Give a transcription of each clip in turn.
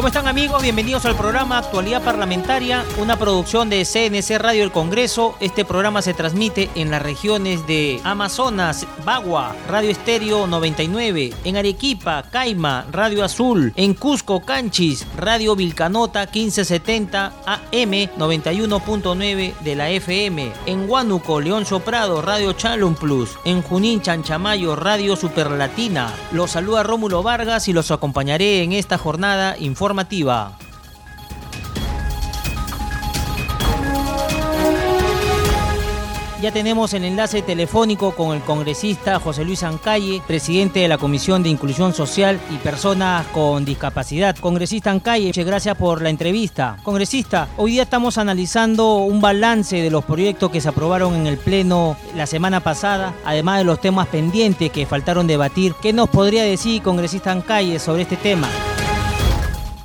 ¿Cómo están amigos? Bienvenidos al programa Actualidad Parlamentaria, una producción de CNC Radio El Congreso. Este programa se transmite en las regiones de Amazonas, Bagua, Radio Estéreo 99, en Arequipa, Caima, Radio Azul, en Cusco, Canchis, Radio Vilcanota 1570 AM 91.9 de la FM, en Huánuco, León Soprado, Radio Chalum Plus, en Junín, Chanchamayo, Radio Superlatina. Los saluda Rómulo Vargas y los acompañaré en esta jornada informativa ya tenemos el enlace telefónico con el congresista José Luis Ancalle, presidente de la Comisión de Inclusión Social y Personas con Discapacidad. Congresista Ancalle, muchas gracias por la entrevista. Congresista, hoy día estamos analizando un balance de los proyectos que se aprobaron en el Pleno la semana pasada, además de los temas pendientes que faltaron debatir. ¿Qué nos podría decir, congresista Ancalle, sobre este tema?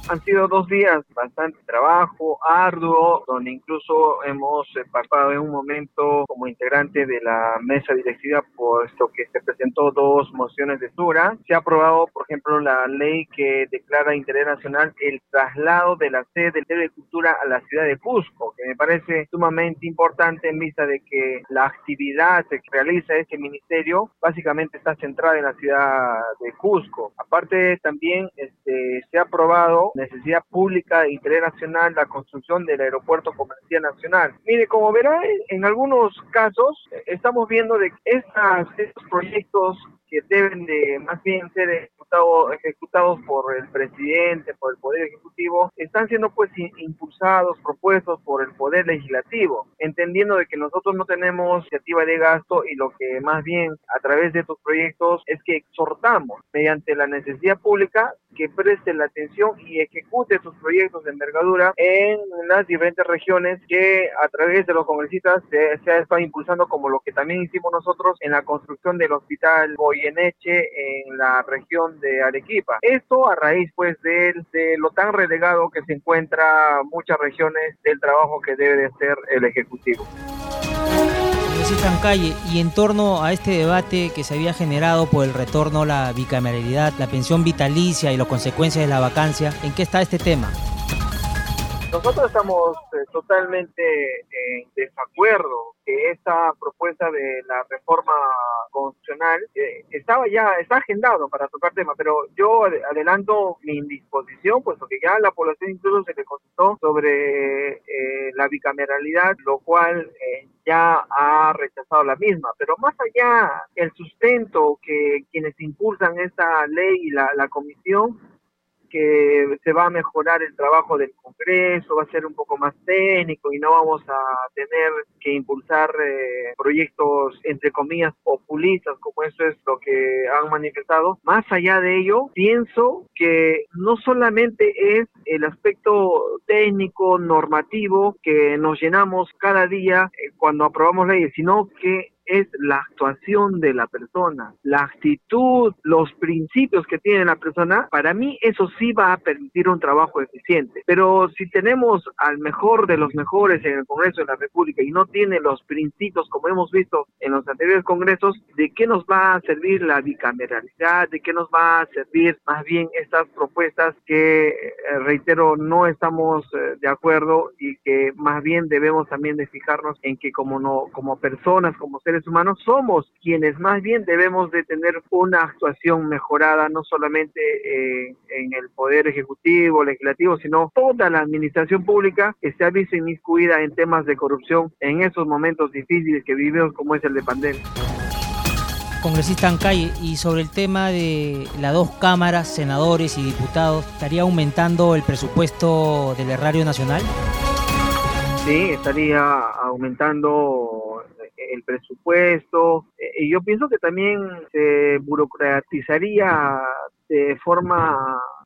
Han sido dos días bastante trabajo, arduo, donde incluso hemos eh, pasado en un momento como integrante de la mesa directiva, puesto que se presentó dos mociones de Sura. Se ha aprobado, por ejemplo, la ley que declara interés nacional el traslado de la sede de Cultura a la ciudad de Cusco, que me parece sumamente importante en vista de que la actividad que realiza este ministerio básicamente está centrada en la ciudad de Cusco. Aparte, también este, se ha aprobado necesidad pública de interés nacional la construcción del aeropuerto comercial nacional. Mire, como verá, en algunos casos eh, estamos viendo de que estas, estos proyectos que deben de más bien ser ejecutados, ejecutados por el presidente, por el Poder Ejecutivo, están siendo pues impulsados, propuestos por el Poder Legislativo, entendiendo de que nosotros no tenemos iniciativa de gasto y lo que más bien a través de estos proyectos es que exhortamos mediante la necesidad pública que preste la atención y ejecute sus proyectos de envergadura en las diferentes regiones que a través de los congresistas se, se ha estado impulsando como lo que también hicimos nosotros en la construcción del hospital Goyeneche en la región de Arequipa. Esto a raíz pues de, lo tan relegado que se encuentra muchas regiones del trabajo que debe de hacer el Ejecutivo calle y en torno a este debate que se había generado por el retorno a la bicameralidad, la pensión vitalicia y las consecuencias de la vacancia, ¿en qué está este tema? Nosotros estamos eh, totalmente en desacuerdo que esta propuesta de la reforma constitucional eh, estaba ya, está agendado para tocar tema, pero yo adelanto mi indisposición, puesto que ya la población incluso se le consultó sobre eh, la bicameralidad, lo cual ya ha rechazado la misma. Pero más allá el sustento que quienes impulsan esta ley y la comisión que se va a mejorar el trabajo del Congreso, va a ser un poco más técnico y no vamos a tener que impulsar eh, proyectos, entre comillas, populistas, como eso es lo que han manifestado. Más allá de ello, pienso que no solamente es el aspecto técnico, normativo, que nos llenamos cada día eh, cuando aprobamos leyes, sino que es la actuación de la persona, la actitud, los principios que tiene la persona, para mí eso sí va a permitir un trabajo eficiente. Pero si tenemos al mejor de los mejores en el Congreso de la República y no tiene los principios como hemos visto en los anteriores congresos, ¿de qué nos va a servir la bicameralidad? ¿De qué nos va a servir más bien estas propuestas que, eh, reitero, no estamos eh, de acuerdo y que más bien debemos también de fijarnos en que como no, como personas, como seres humanos, somos quienes más bien debemos de tener una actuación mejorada, no solamente eh, en el poder ejecutivo, legislativo, sino toda la administración pública que se ha visto inmiscuida en temas de corrupción en esos momentos difíciles que vivimos como es el de pandemia congresista Ancay, y sobre el tema de las dos cámaras, senadores y diputados, ¿estaría aumentando el presupuesto del erario nacional? Sí, estaría aumentando el presupuesto. Eh, y yo pienso que también se burocratizaría de forma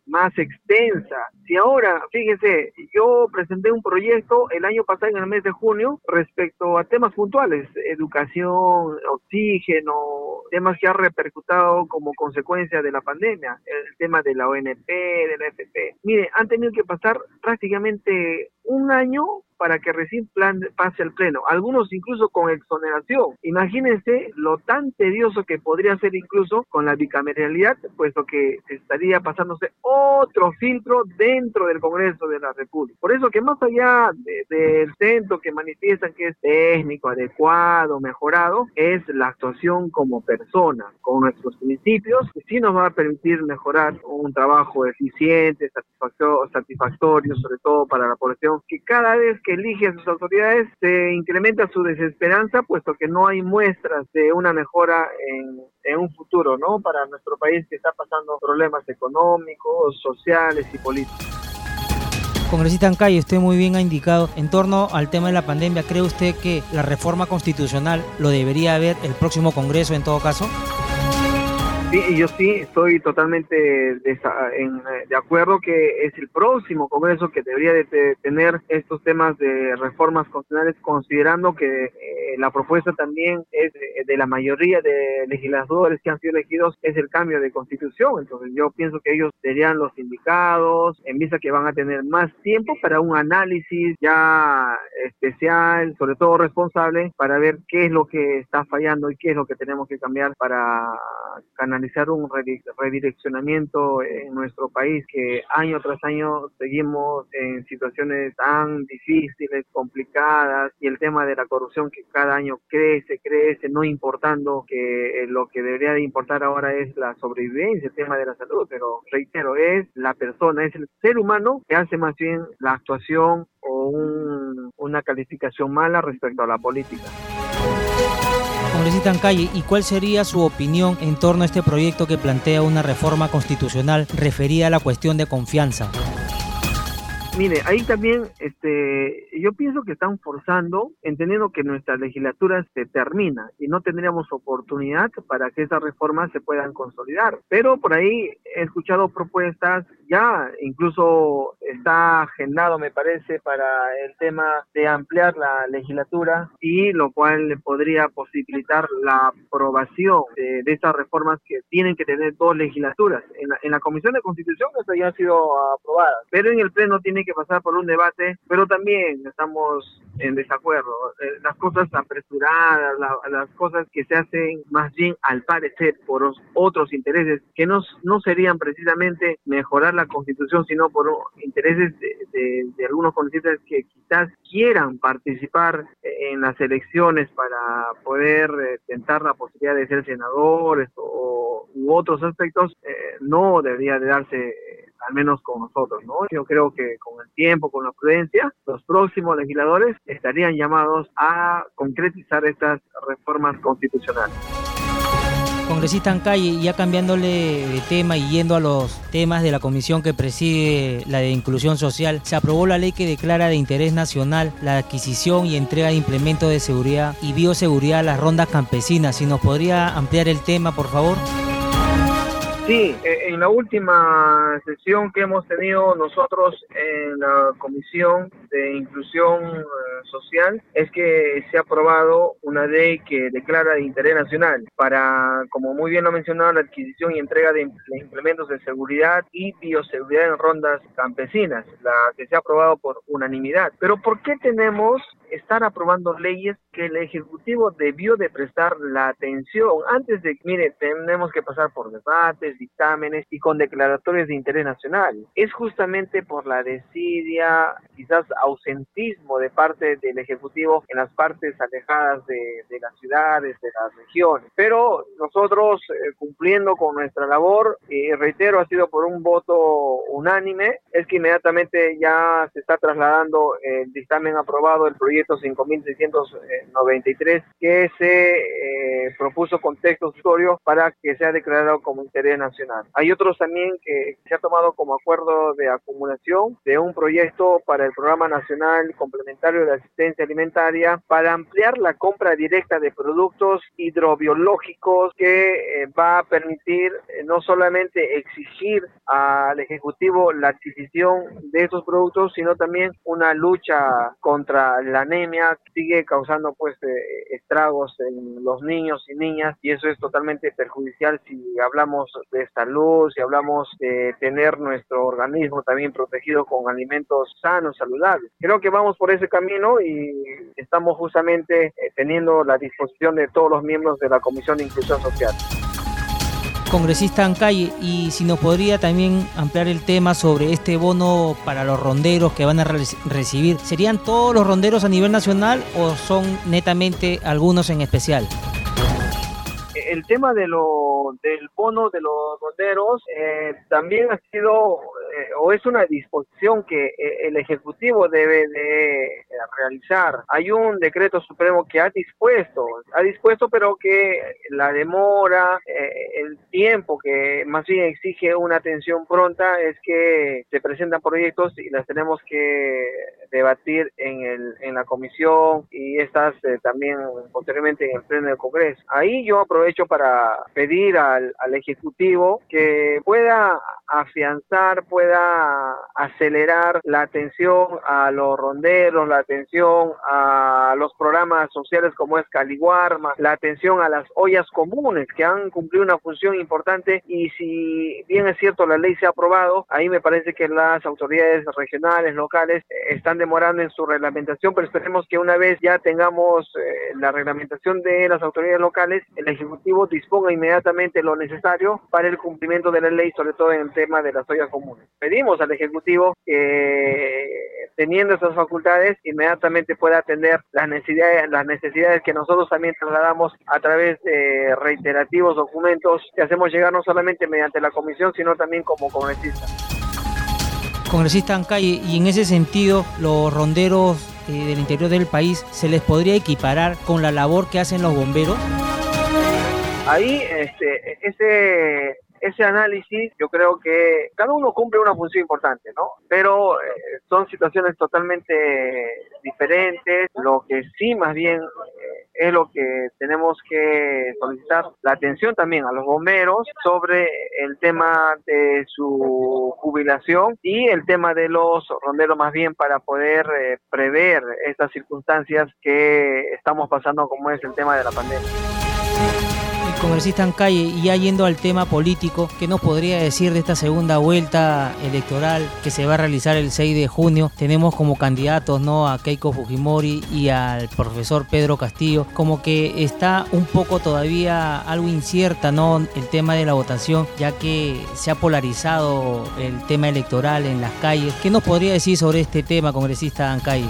más extensa. Si ahora, fíjese, yo presenté un proyecto el año pasado en el mes de junio respecto a temas puntuales, educación, oxígeno, temas que han repercutado como consecuencia de la pandemia, el tema de la ONP, de la FP. Mire, han tenido que pasar prácticamente un año para que recién plan pase al pleno, algunos incluso con exoneración. Imagínense lo tan tedioso que podría ser incluso con la bicameralidad, puesto que estaría pasándose otro filtro dentro del Congreso de la República. Por eso que más allá del centro que manifiestan que es técnico, adecuado, mejorado, es la actuación como persona, con nuestros principios, que sí nos va a permitir mejorar un trabajo eficiente, satisfactorio, sobre todo para la población, que cada vez que elige a sus autoridades se incrementa su desesperanza, puesto que no hay muestras de una mejora en, en un futuro, ¿no? Para nuestro país que está pasando problemas económicos, sociales y políticos. Congresista Ancay, usted muy bien ha indicado, en torno al tema de la pandemia, ¿cree usted que la reforma constitucional lo debería ver el próximo Congreso en todo caso? Sí, yo sí estoy totalmente de, acuerdo que es el próximo Congreso que debería de, tener estos temas de reformas constitucionales, considerando que eh, la propuesta también es de, la mayoría de legisladores que han sido elegidos, es el cambio de constitución. Entonces yo pienso que ellos serían los indicados, en vista que van a tener más tiempo para un análisis ya especial, sobre todo responsable, para ver qué es lo que está fallando y qué es lo que tenemos que cambiar para canalizar realizar un redireccionamiento en nuestro país que año tras año seguimos en situaciones tan difíciles, complicadas y el tema de la corrupción que cada año crece, crece, no importando que lo que debería de importar ahora es la sobrevivencia, el tema de la salud, pero reitero, es la persona, es el ser humano que hace más bien la actuación o una calificación mala respecto a la política. Congresista Calle, ¿y cuál sería su opinión en torno a este proyecto que plantea una reforma constitucional referida a la cuestión de confianza? Mire, ahí también este, yo pienso que están forzando, entendiendo que nuestra legislatura se termina y no tendríamos oportunidad para que esas reformas se puedan consolidar. Pero por ahí he escuchado propuestas, ya incluso está agendado, me parece, para el tema de ampliar la legislatura y lo cual podría posibilitar la aprobación de, estas reformas que tienen que tener dos legislaturas. En la, en la Comisión de Constitución eso ya ha sido aprobada, pero en el Pleno tiene que pasar por un debate, pero también estamos en desacuerdo. Eh, las cosas apresuradas, las cosas que se hacen más bien al parecer por otros intereses que no, no serían precisamente mejorar la constitución, sino por intereses de, algunos congresistas que quizás quieran participar en las elecciones para poder eh, tentar la posibilidad de ser senadores o, u otros aspectos, eh, no debería de darse al menos con nosotros, ¿no? Yo creo que con el tiempo, con la prudencia, los próximos legisladores estarían llamados a concretizar estas reformas constitucionales. Congresista Ancalle, ya cambiándole de tema y yendo a los temas de la comisión que preside la de inclusión social, se aprobó la ley que declara de interés nacional la adquisición y entrega de implementos de seguridad y bioseguridad a las rondas campesinas. Si nos podría ampliar el tema, por favor. Sí, eh, en la última sesión que hemos tenido nosotros en la Comisión de Inclusión eh, Social es que se ha aprobado una ley que declara de interés nacional para, como muy bien lo ha mencionado, la adquisición y entrega de implementos de seguridad y bioseguridad en rondas campesinas, la que se ha aprobado por unanimidad. Pero ¿por qué tenemos estar aprobando leyes que el Ejecutivo debió de prestar la atención antes de, mire, tenemos que pasar por debates, dictámenes y con declaratorios de interés nacional. Es justamente por la desidia, quizás ausentismo de parte del Ejecutivo en las partes alejadas de, las ciudades, de las regiones. Pero nosotros, eh, cumpliendo con nuestra labor, y reitero, ha sido por un voto unánime, es que inmediatamente ya se está trasladando el dictamen aprobado, el proyecto 5693, que se eh, propuso con texto para que sea declarado como interés nacional nacional. Hay otros también que se ha tomado como acuerdo de acumulación de un proyecto para el Programa Nacional Complementario de Asistencia Alimentaria para ampliar la compra directa de productos hidrobiológicos que eh, va a permitir eh, no solamente exigir al Ejecutivo la adquisición de esos productos, sino también una lucha contra la anemia que sigue causando pues eh, estragos en los niños y niñas y eso es totalmente perjudicial si hablamos de salud, si hablamos de tener nuestro organismo también protegido con alimentos sanos, saludables. Creo que vamos por ese camino y estamos justamente eh, teniendo la disposición de todos los miembros de la Comisión de Inclusión Social congresista Ancalle, y si nos podría también ampliar el tema sobre este bono para los ronderos que van a recibir, ¿serían todos los ronderos a nivel nacional o son netamente algunos en especial? El tema de lo, del bono de los ronderos eh, también ha sido eh, o es una disposición que eh, el Ejecutivo debe de realizar. Hay un decreto supremo que ha dispuesto, ha dispuesto pero que la demora, el tiempo que más bien exige una atención pronta es que se presentan proyectos y las tenemos que debatir en, el, en la comisión y estas también posteriormente en el pleno del Congreso. Ahí yo aprovecho para pedir al, Ejecutivo que pueda afianzar, pueda acelerar la atención a los ronderos, la atención a los programas sociales como es Caliguarma, la atención a las ollas comunes que han cumplido una función importante. Y si bien es cierto la ley se ha aprobado, ahí me parece que las autoridades regionales, locales están demorando en su reglamentación, pero esperemos que una vez ya tengamos eh, la reglamentación de las autoridades locales, el Ejecutivo disponga inmediatamente lo necesario para el cumplimiento de la ley, sobre todo en el tema de las ollas comunes. Pedimos al Ejecutivo que, teniendo esas facultades, inmediatamente pueda atender las necesidades, las necesidades que nosotros también trasladamos a través de reiterativos documentos que hacemos llegar no solamente mediante la comisión, sino también como congresista. Congresista Ancay, y en ese sentido, los ronderos eh, del interior del país, ¿se les podría equiparar con la labor que hacen los bomberos? Ahí, este, ese, ese análisis, yo creo que cada uno cumple una función importante, ¿no? Pero eh, son situaciones totalmente diferentes. Lo que sí, más bien, eh, es lo que tenemos que solicitar la atención también a los bomberos sobre el tema de su jubilación y el tema de los ronderos más bien para poder eh, prever estas circunstancias que estamos pasando como es el tema de la pandemia congresista en calle y ya yendo al tema político, ¿qué nos podría decir de esta segunda vuelta electoral que se va a realizar el 6 de junio? Tenemos como candidatos ¿no? a Keiko Fujimori y al profesor Pedro Castillo, como que está un poco todavía algo incierta ¿no? el tema de la votación, ya que se ha polarizado el tema electoral en las calles. ¿Qué nos podría decir sobre este tema, congresista Ancalle?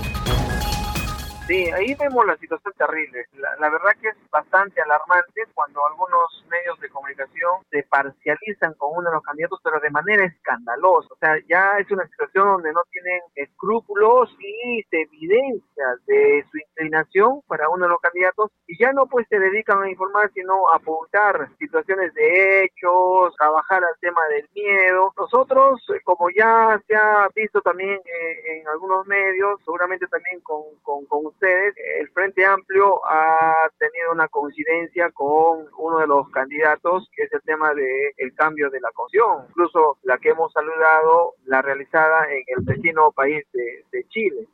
Sí, ahí vemos la situación terrible. La, verdad que es bastante alarmante cuando algunos medios de comunicación se parcializan con uno de los candidatos, pero de manera escandalosa. O sea, ya es una situación donde no tienen escrúpulos y se evidencia de su inclinación para uno de los candidatos y ya no pues se dedican a informar, sino a apuntar situaciones de hechos, trabajar al tema del miedo. Nosotros, eh, como ya se ha visto también eh, en algunos medios, seguramente también con, con, con ustedes, el Frente Amplio ha tenido una coincidencia con uno de los candidatos, que es el tema del el cambio de la constitución, incluso la que hemos saludado, la realizada en el vecino país de, de Chile.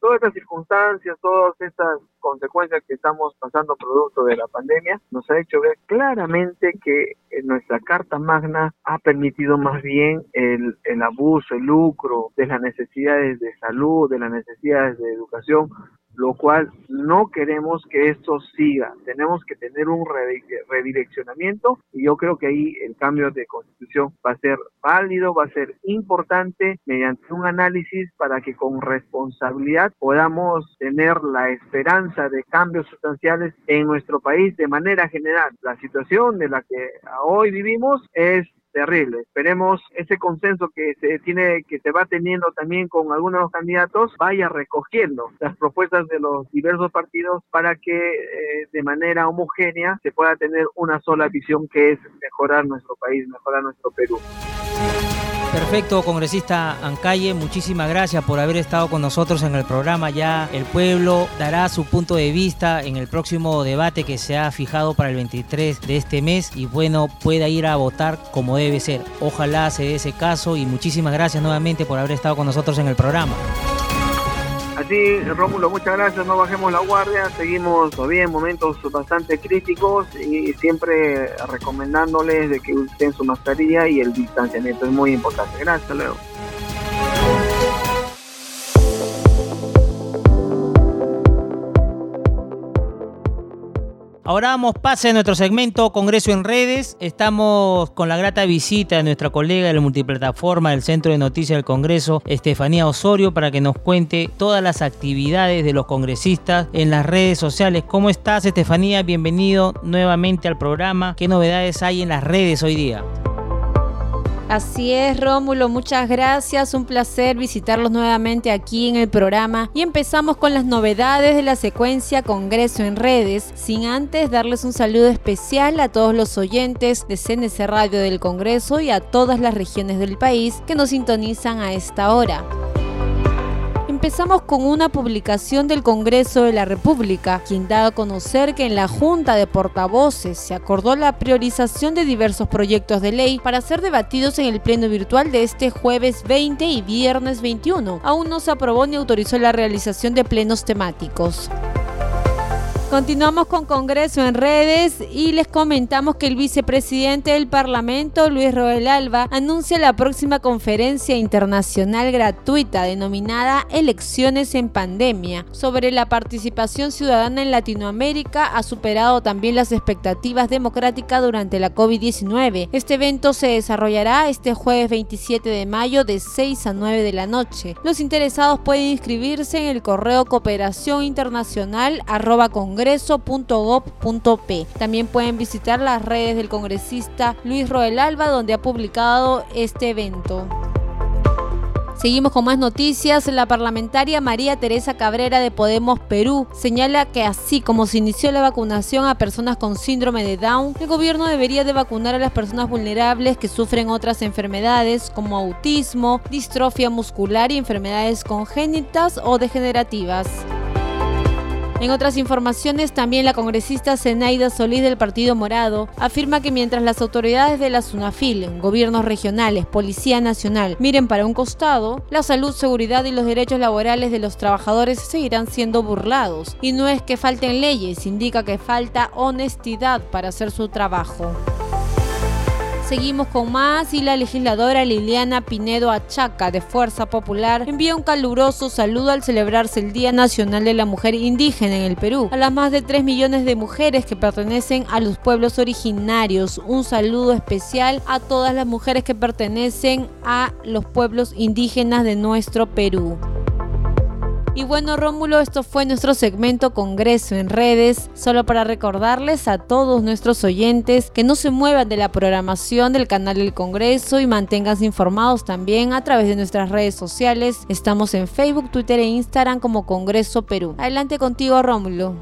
Todas estas circunstancias, todas estas consecuencias que estamos pasando producto de la pandemia, nos ha hecho ver claramente que nuestra Carta Magna ha permitido más bien el, el abuso, el lucro de las necesidades de salud, de las necesidades de educación, lo cual no queremos que esto siga. Tenemos que tener un redireccionamiento y yo creo que ahí el cambio de constitución va a ser válido, va a ser importante mediante un análisis para que con responsabilidad podamos tener la esperanza de cambios sustanciales en nuestro país de manera general. La situación de la que hoy vivimos es terrible. Esperemos ese consenso que se tiene, que se va teniendo también con algunos candidatos, vaya recogiendo las propuestas de los diversos partidos para que eh, de manera homogénea se pueda tener una sola visión que es mejorar nuestro país, mejorar nuestro Perú. Perfecto, congresista Ancalle, muchísimas gracias por haber estado con nosotros en el programa. Ya el pueblo dará su punto de vista en el próximo debate que se ha fijado para el 23 de este mes y bueno, pueda ir a votar como debe ser. Ojalá se dé ese caso y muchísimas gracias nuevamente por haber estado con nosotros en el programa. Así, Rómulo, muchas gracias, no bajemos la guardia, seguimos todavía en momentos bastante críticos y siempre recomendándoles de que usen su mascarilla y el distanciamiento es muy importante. Gracias, Leo. Ahora damos pase a nuestro segmento Congreso en Redes. Estamos con la grata visita de nuestra colega de la multiplataforma del Centro de Noticias del Congreso, Estefanía Osorio, para que nos cuente todas las actividades de los congresistas en las redes sociales. ¿Cómo estás, Estefanía? Bienvenido nuevamente al programa. ¿Qué novedades hay en las redes hoy día? Así es, Rómulo, muchas gracias. Un placer visitarlos nuevamente aquí en el programa. Y empezamos con las novedades de la secuencia Congreso en redes, sin antes darles un saludo especial a todos los oyentes de CNC Radio del Congreso y a todas las regiones del país que nos sintonizan a esta hora. Empezamos con una publicación del Congreso de la República, quien da a conocer que en la Junta de Portavoces se acordó la priorización de diversos proyectos de ley para ser debatidos en el Pleno Virtual de este jueves 20 y viernes 21. Aún no se aprobó ni autorizó la realización de plenos temáticos. Continuamos con Congreso en redes y les comentamos que el vicepresidente del Parlamento, Luis Roel Alba, anuncia la próxima conferencia internacional gratuita denominada Elecciones en Pandemia. Sobre la participación ciudadana en Latinoamérica, ha superado también las expectativas democráticas durante la COVID-19. Este evento se desarrollará este jueves 27 de mayo de 6 a 9 de la noche. Los interesados pueden inscribirse en el correo cooperación internacional congreso.gov.p. También pueden visitar las redes del congresista Luis Roel Alba, donde ha publicado este evento. Seguimos con más noticias. La parlamentaria María Teresa Cabrera de Podemos Perú señala que así como se inició la vacunación a personas con síndrome de Down, el gobierno debería de vacunar a las personas vulnerables que sufren otras enfermedades como autismo, distrofia muscular y enfermedades congénitas o degenerativas. En otras informaciones, también la congresista Zenaida Solís del Partido Morado afirma que mientras las autoridades de la SUNAFIL, gobiernos regionales, Policía Nacional miren para un costado, la salud, seguridad y los derechos laborales de los trabajadores seguirán siendo burlados. Y no es que falten leyes, indica que falta honestidad para hacer su trabajo. Seguimos con más y la legisladora Liliana Pinedo Achaca de Fuerza Popular envía un caluroso saludo al celebrarse el Día Nacional de la Mujer Indígena en el Perú. A las más de 3 millones de mujeres que pertenecen a los pueblos originarios, un saludo especial a todas las mujeres que pertenecen a los pueblos indígenas de nuestro Perú. Y bueno, Rómulo, esto fue nuestro segmento Congreso en redes, solo para recordarles a todos nuestros oyentes que no se muevan de la programación del canal del Congreso y manténganse informados también a través de nuestras redes sociales. Estamos en Facebook, Twitter e Instagram como Congreso Perú. Adelante contigo, Rómulo.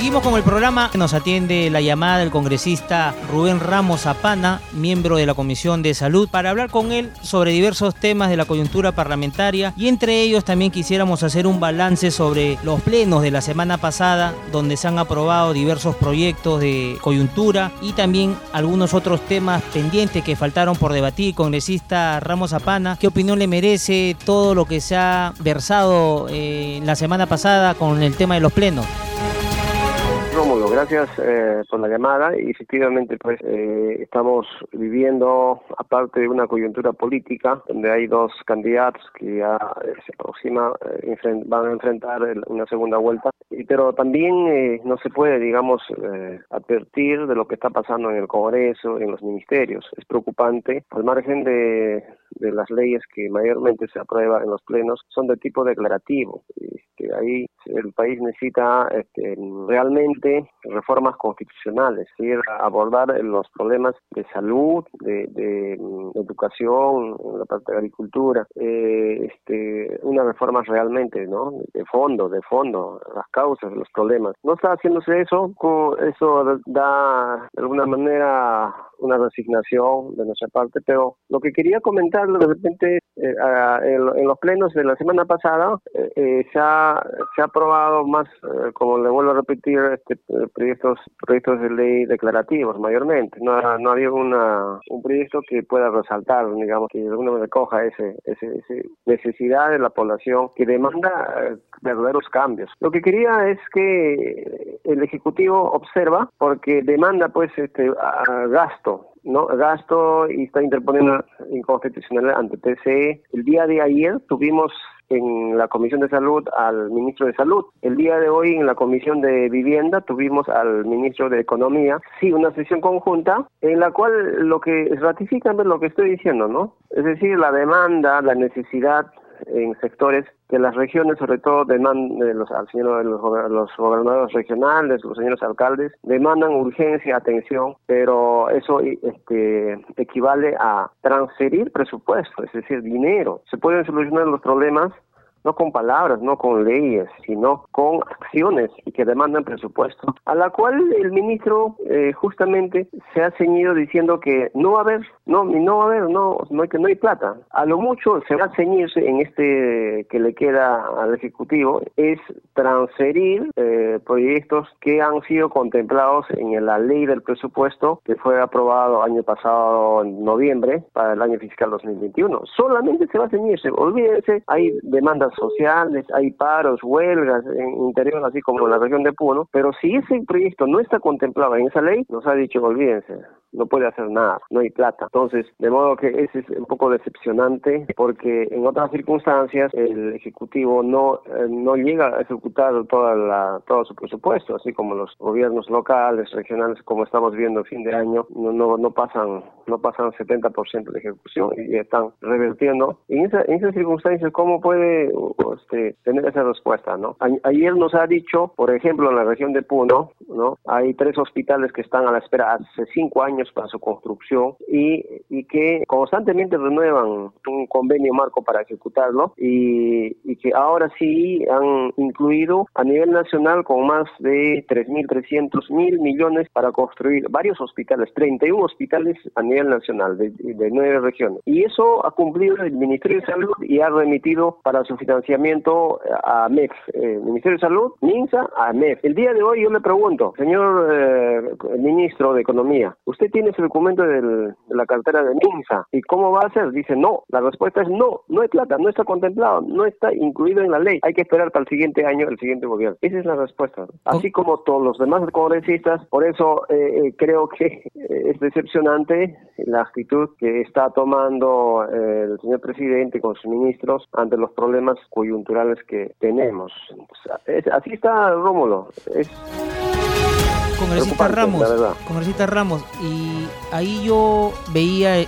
Seguimos con el programa. Nos atiende la llamada del congresista Rubén Ramos Zapana, miembro de la Comisión de Salud, para hablar con él sobre diversos temas de la coyuntura parlamentaria y entre ellos también quisiéramos hacer un balance sobre los plenos de la semana pasada, donde se han aprobado diversos proyectos de coyuntura y también algunos otros temas pendientes que faltaron por debatir. Congresista Ramos Zapana, ¿qué opinión le merece todo lo que se ha versado eh, la semana pasada con el tema de los plenos? Gracias eh, por la llamada. Y efectivamente pues eh, estamos viviendo aparte de una coyuntura política donde hay dos candidatos que ya eh, se aproxima van a enfrentar una segunda vuelta pero también no se puede digamos advertir de lo que está pasando en el Congreso en los ministerios es preocupante al margen de de las leyes que mayormente se aprueban en los plenos son de tipo declarativo. Este, ahí el país necesita este, realmente reformas constitucionales, abordar los problemas de salud, de, de, mm, educación, la parte de agricultura, eh, este, unas reformas realmente, ¿no? De fondo, de fondo, las causas de los problemas. No está haciéndose eso, eso da de alguna manera una resignación de nuestra parte, pero lo que quería comentar de repente eh, en, los plenos de la semana pasada eh, eh, se, ha, aprobado más, como le vuelvo a repetir, este, proyectos proyectos de ley declarativos mayormente. No, no había una, un proyecto que pueda resaltar, digamos, que de alguna manera ese, ese, necesidad de la población que demanda verdaderos cambios. Lo que quería es que el Ejecutivo observa, porque demanda pues este gasto no gasto y está interponiendo inconstitucional ante TCE. El día de ayer tuvimos en la Comisión de Salud al ministro de Salud. El día de hoy en la Comisión de Vivienda tuvimos al ministro de Economía. Sí, una sesión conjunta en la cual lo que ratifican lo que estoy diciendo, ¿no? Es decir, la demanda, la necesidad en sectores que las regiones, sobre todo demandan, los, señor, los, los, gobernadores regionales, los señores alcaldes, demandan urgencia, atención, pero eso este, equivale a transferir presupuesto, es decir, dinero. Se pueden solucionar los problemas no con palabras, no con leyes, sino con acciones y que demandan presupuesto, a la cual el ministro eh, justamente se ha ceñido diciendo que no va a haber, no, no va a haber, no, no que no hay plata. A lo mucho se va a ceñirse en este que le queda al ejecutivo es transferir eh, proyectos que han sido contemplados en la ley del presupuesto que fue aprobado año pasado en noviembre para el año fiscal 2021. Solamente se va a ceñirse, olvídense, hay demandas sociales, hay paros, huelgas en interior, así como en la región de Puno, pero si ese proyecto no está contemplado en esa ley, nos ha dicho, olvídense, no puede hacer nada, no hay plata. Entonces, de modo que ese es un poco decepcionante porque en otras circunstancias el Ejecutivo no, eh, no llega a ejecutar toda la, todo su presupuesto, así como los gobiernos locales, regionales, como estamos viendo fin de año, no, no, no pasan no pasan 70% de ejecución y están revertiendo. En, esa, en esas circunstancias, ¿cómo puede este, tener esa respuesta? ¿no? ayer nos ha dicho, por ejemplo, en la región de Puno, ¿no? hay tres hospitales que están a la espera hace cinco años para su construcción y, y que constantemente renuevan un convenio marco para ejecutarlo y, y que ahora sí han incluido a nivel nacional con más de 3.300 mil millones para construir varios hospitales, 31 hospitales a nivel nacional de, de nueve regiones. Y eso ha cumplido el Ministerio de Salud y ha remitido para su financiamiento a MEF, eh, Ministerio de Salud, MINSA, a MEF. El día de hoy yo le pregunto, señor eh, ministro de Economía, ¿usted tiene ese documento de la cartera de MINSA. ¿Y cómo va a ser? Dice no. La respuesta es no, no hay plata, no está contemplado, no está incluido en la ley. Hay que esperar para el siguiente año, el siguiente gobierno. Esa es la respuesta. Así como todos los demás congresistas, por eso eh, eh, creo que eh, es decepcionante la actitud que está tomando el señor presidente con sus ministros ante los problemas coyunturales que tenemos. así está Rómulo. Es congresista Ramos, congresista Ramos, y ahí yo veía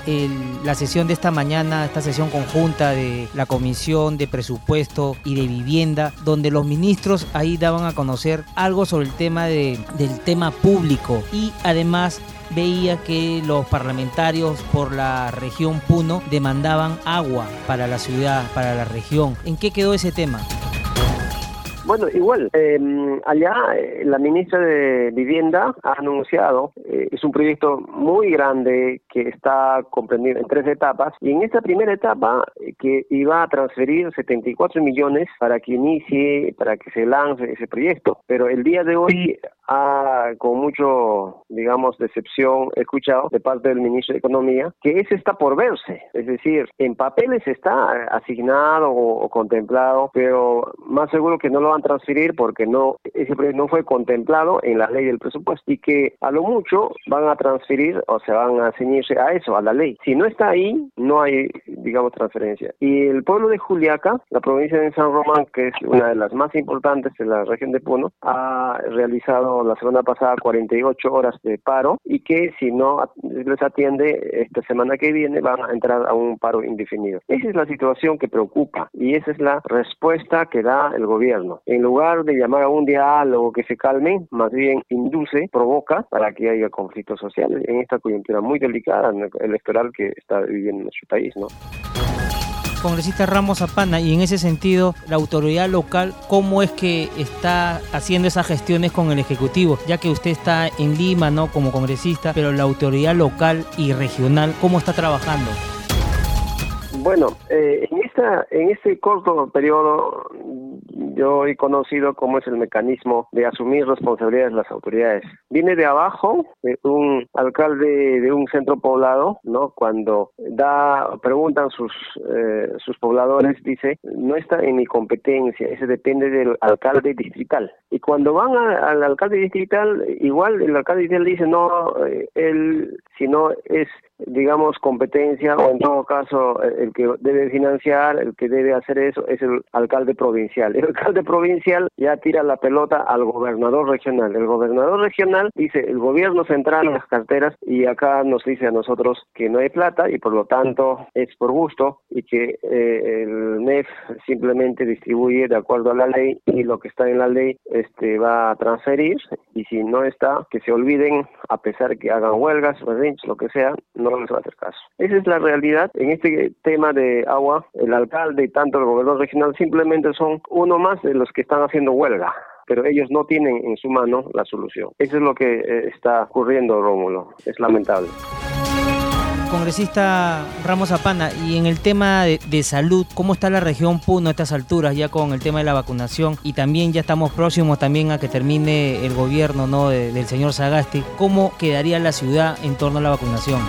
la sesión de esta mañana, esta sesión conjunta de la Comisión de Presupuesto y de Vivienda, donde los ministros ahí daban a conocer algo sobre el tema de, del tema público y además veía que los parlamentarios por la región Puno demandaban agua para la ciudad, para la región. ¿En qué quedó ese tema? Bueno, igual, em, allá eh, la ministra de Vivienda ha anunciado, eh, es un proyecto muy grande que está comprendido en tres etapas, y en esta primera etapa eh, que iba a transferir 74 millones para que inicie, para que se lance ese proyecto, pero el día de hoy ha, con mucho, digamos, decepción, escuchado de parte del ministro de Economía que ese está por verse, es decir, en papeles está asignado o, o contemplado, pero más seguro que no lo a transferir porque no ese proyecto no fue contemplado en la ley del presupuesto y que a lo mucho van a transferir o se van a ceñirse a eso, a la ley. Si no está ahí, no hay, digamos, transferencia. Y el pueblo de Juliaca, la provincia de San Román, que es una de las más importantes de la región de Puno, ha realizado la semana pasada 48 horas de paro y que si no les atiende esta semana que viene van a entrar a un paro indefinido. Esa es la situación que preocupa y esa es la respuesta que da el gobierno. En lugar de llamar a un diálogo que se calme, más bien induce, provoca para que haya conflictos sociales en esta coyuntura muy delicada electoral que está viviendo nuestro país, ¿no? congresista Ramos Apana, y en ese sentido, la autoridad local, ¿cómo es que está haciendo esas gestiones con el Ejecutivo? Ya que usted está en Lima, ¿no? Como congresista, pero la autoridad local y regional, ¿cómo está trabajando? Bueno, eh, en en este corto periodo yo he conocido cómo es el mecanismo de asumir responsabilidades de las autoridades. Viene de abajo, un alcalde de un centro poblado, ¿no? Cuando da, preguntan sus, eh, sus pobladores, dice, no está en mi competencia, ese depende del alcalde distrital. Y cuando van al alcalde distrital, igual el alcalde distrital dice, no, eh, él, si no es digamos, competencia o en todo caso el que debe financiar, el que debe hacer eso es el alcalde provincial. El alcalde provincial ya tira la pelota al gobernador regional. El gobernador regional dice el gobierno central en las carteras y acá nos dice a nosotros que no hay plata y por lo tanto es por gusto y que eh, el NEF simplemente distribuye de acuerdo a la ley y lo que está en la ley este va a transferir y si no está que se olviden a pesar que hagan huelgas, lo que sea, no les va a hacer caso. Esa es la realidad. En este tema de agua, el alcalde y tanto el gobernador regional simplemente son uno más de los que están haciendo huelga pero ellos no tienen en su mano la solución. Eso es lo que eh, está ocurriendo, Rómulo. Es lamentable congresista Ramos Apana, y en el tema de, salud, ¿cómo está la región Puno a estas alturas ya con el tema de la vacunación? Y también ya estamos próximos también a que termine el gobierno ¿no? del señor Sagasti. ¿Cómo quedaría la ciudad en torno a la vacunación?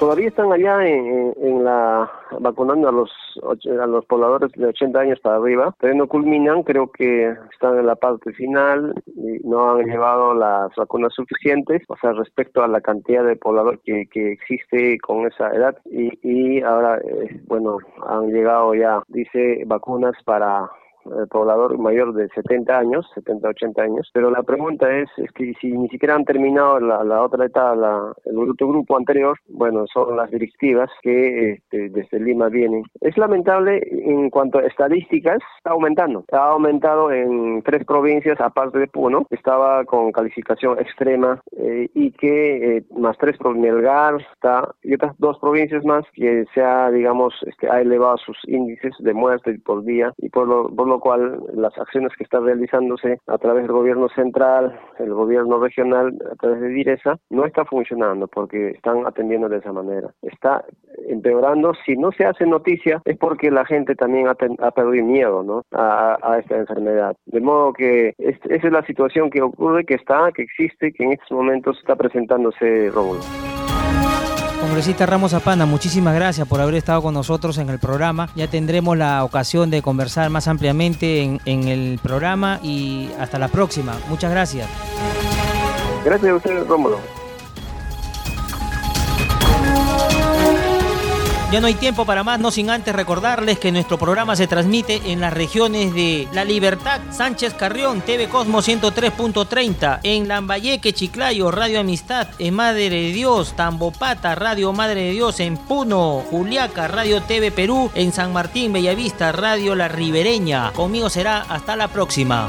Todavía están allá en, la vacunando a los a los pobladores de 80 años para arriba, pero no culminan, creo que están en la parte final y no han llevado las vacunas suficientes, o sea, respecto a la cantidad de poblador que, que existe con esa edad. Y, y ahora, eh, bueno, han llegado ya, dice, vacunas para el poblador mayor de 70 años, 70, 80 años, pero la pregunta es, es que si ni siquiera han terminado la, otra etapa, el otro grupo anterior, bueno, son las directivas que este, desde Lima vienen. Es lamentable en cuanto a estadísticas, está aumentando. Ha aumentado en tres provincias, aparte de Puno, estaba con calificación extrema eh, y que eh, más tres por Melgar está, y otras dos provincias más que se ha, digamos, este, ha elevado sus índices de muerte por día y por lo, por lo cual las acciones que están realizándose a través del gobierno central, el gobierno regional, a través de Direza, no está funcionando porque están atendiendo de esa manera. Está empeorando. Si no se hace noticia es porque la gente también ha, perdido miedo ¿no? a, esta enfermedad. De modo que esa es la situación que ocurre, que está, que existe, que en estos momentos está presentándose Rómulo. Congresista Ramos Apana, muchísimas gracias por haber estado con nosotros en el programa. Ya tendremos la ocasión de conversar más ampliamente en, en el programa y hasta la próxima. Muchas gracias. Gracias a usted, Rómulo. Ya no hay tiempo para más, no sin antes recordarles que nuestro programa se transmite en las regiones de La Libertad, Sánchez Carrión, TV Cosmo 103.30, en Lambayeque, Chiclayo, Radio Amistad, en Madre de Dios, Tambopata, Radio Madre de Dios, en Puno, Juliaca, Radio TV Perú, en San Martín, Bellavista, Radio La Ribereña. Conmigo será hasta la próxima.